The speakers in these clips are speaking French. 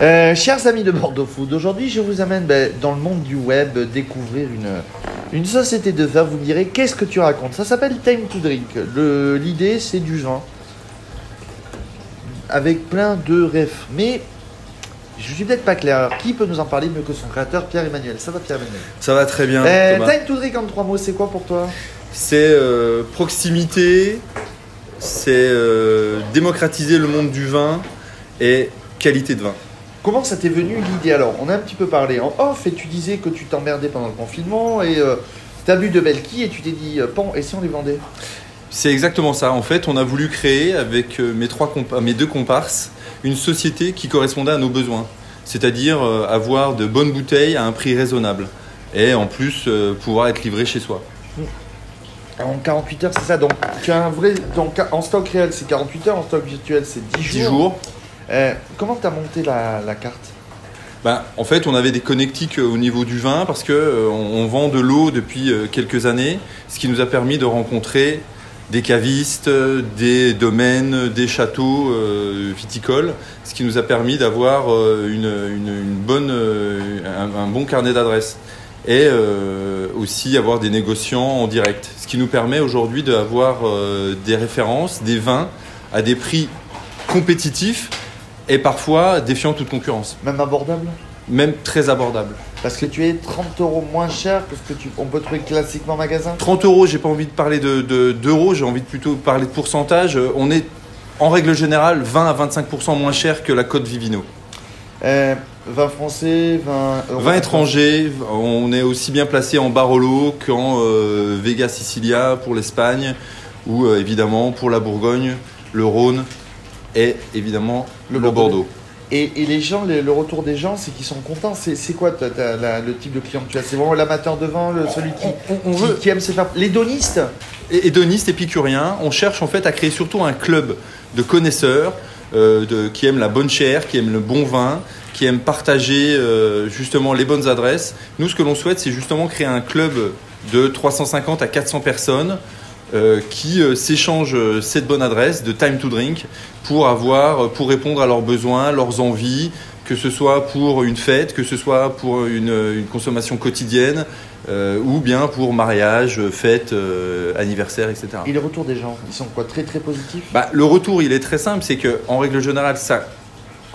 Euh, chers amis de Bordeaux Food, aujourd'hui je vous amène ben, dans le monde du web découvrir une, une société de vin. Vous me direz, qu'est-ce que tu racontes? Ça s'appelle Time to Drink. L'idée c'est du vin avec plein de refs. Mais je suis peut-être pas clair. Alors, qui peut nous en parler mieux que son créateur, Pierre-Emmanuel? Ça va Pierre-Emmanuel? Ça va très bien. Euh. Time to Drink en trois mots, c'est quoi pour toi? C'est euh, proximité, c'est démocratiser le monde du vin et qualité de vin. Comment ça t'est venu l'idée Alors, on a un petit peu parlé en off et tu disais que tu t'emmerdais pendant le confinement et euh, t'as bu de belles quilles et tu t'es dit, euh, pan, et si on les vendait? C'est exactement ça. En fait, on a voulu créer avec euh, mes, trois compa- mes deux comparses une société qui correspondait à nos besoins. C'est-à-dire euh, avoir de bonnes bouteilles à un prix raisonnable. Et en plus, euh, pouvoir être livré chez soi. En 48 heures, c'est ça. Donc, tu as un vrai. Donc, en stock réel, c'est 48 heures. En stock virtuel, c'est 10 jours. 10 jours. Euh, comment tu as monté la, carte? Ben, en fait, on avait des connectiques euh, au niveau du vin parce que euh, on, vend de l'eau depuis euh, quelques années, ce qui nous a permis de rencontrer des cavistes, des domaines, des châteaux viticoles, ce qui nous a permis d'avoir une, bonne, un, un bon carnet d'adresses et aussi avoir des négociants en direct, ce qui nous permet aujourd'hui d'avoir des références, des vins à des prix compétitifs et parfois défiant toute concurrence Même abordable? Même très abordable. Parce que tu es 30 euros moins cher que ce que tu, on peut trouver classiquement en magasin? 30 euros, j'ai pas envie de parler de- de- d'euros, j'ai envie de plutôt parler de pourcentage. Euh, On est en règle générale 20 à 25% moins cher que la cote Vivino. euh, Vin français, vin. euro- Vin étranger, on est aussi bien placé en Barolo qu'en euh, Vega Sicilia pour l'Espagne ou euh, évidemment pour la Bourgogne, le Rhône et évidemment Le. Bordeaux. Et, et les gens, les- le retour des gens, c'est qu'ils sont contents. C'est c'est quoi la- le type de client que tu as? C'est vraiment l'amateur de vin, le, celui qui, On- on qui- veut- qui aime se faire. L'hédoniste? Hédoniste, épicurien, on cherche en fait à créer surtout un club de connaisseurs euh, de- qui aiment la bonne chair, qui aiment le bon vin, qui aiment partager euh, justement les bonnes adresses. Nous, ce que l'on souhaite, c'est justement créer un club de 350 à 400 personnes euh, qui euh, s'échangent euh, cette bonne adresse de Time to Drink pour avoir, pour répondre à leurs besoins, leurs envies, que ce soit pour une fête, que ce soit pour une, une consommation quotidienne, euh, ou bien pour mariage, fête, euh, anniversaire, etc. et le retour des gens, ils sont quoi Très très positifs? Bah, le retour, il est très simple, c'est que en règle générale, ça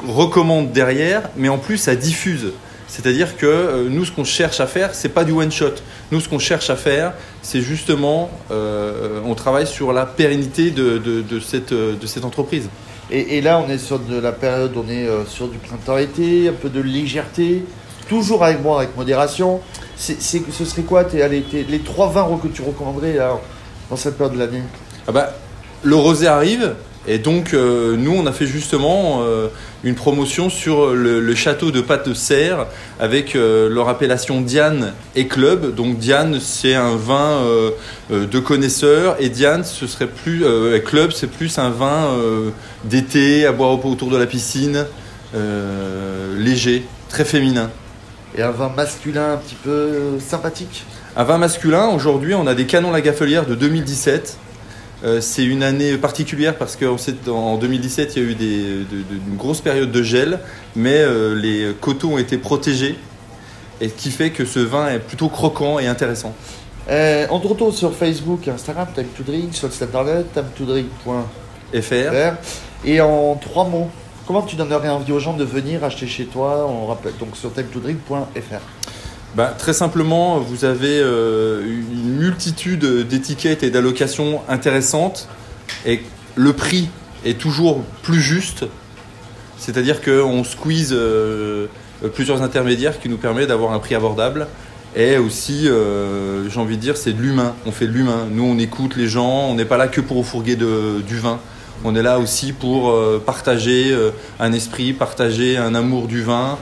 recommande derrière, mais en plus, ça diffuse. C'est-à-dire que euh, nous, ce qu'on cherche à faire, c'est pas du one shot. Nous, ce qu'on cherche à faire, c'est justement, euh, on travaille sur la pérennité de, de- de cette, euh, de cette entreprise. Et, et là, on est sur de la période, on est sur du printemps-été, un peu de légèreté, toujours avec moi, avec modération. C'est, c'est- ce serait quoi tes, allez, tes- les trois vins que tu recommanderais là, dans cette période de l'année? Ah bah, le rosé arrive et donc euh, nous on a fait justement euh, une promotion sur le, le château de pâte de serre avec euh, leur appellation Diane et Club. Donc Diane c'est un vin de connaisseurs et Diane ce serait plus et Club c'est plus un vin d'été à boire autour de la piscine, léger, très féminin. Et un vin masculin un petit peu sympathique? Un vin masculin, aujourd'hui, on a des canons Lagafelière de 2017. Euh, c'est une année particulière parce qu'en 2017, il y a eu des, de- de- une grosse période de gel, mais euh, les coteaux ont été protégés, et ce qui fait que ce vin est plutôt croquant et intéressant. Euh, On te retrouve sur Facebook, Instagram, Time to Drink, sur le site internet, timetodrink.fr. FR. Et en trois mots, comment tu donnerais envie aux gens de venir acheter chez toi? On rappelle donc sur timetodrink.fr. Bah, très simplement, vous avez euh, une multitude d'étiquettes et d'allocations intéressantes et le prix est toujours plus juste. C'est-à-dire qu'on squeeze euh, plusieurs intermédiaires qui nous permet d'avoir un prix abordable. Et aussi, euh, j'ai envie de dire, c'est de l'humain. On fait de l'humain. Nous, on écoute les gens. On n'est pas là que pour fourguer du vin. On est là aussi pour partager un esprit, partager un amour du vin,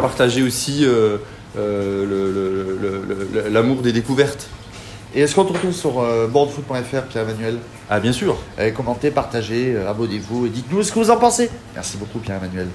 partager aussi euh, l'amour des découvertes. Et est-ce qu'on te retrouve sur euh, boardfoot.fr, Pierre-Emmanuel Ah, bien sûr. Euh, Commentez, partagez, euh, abonnez-vous et dites-nous ce que vous en pensez. Merci beaucoup, Pierre-Emmanuel.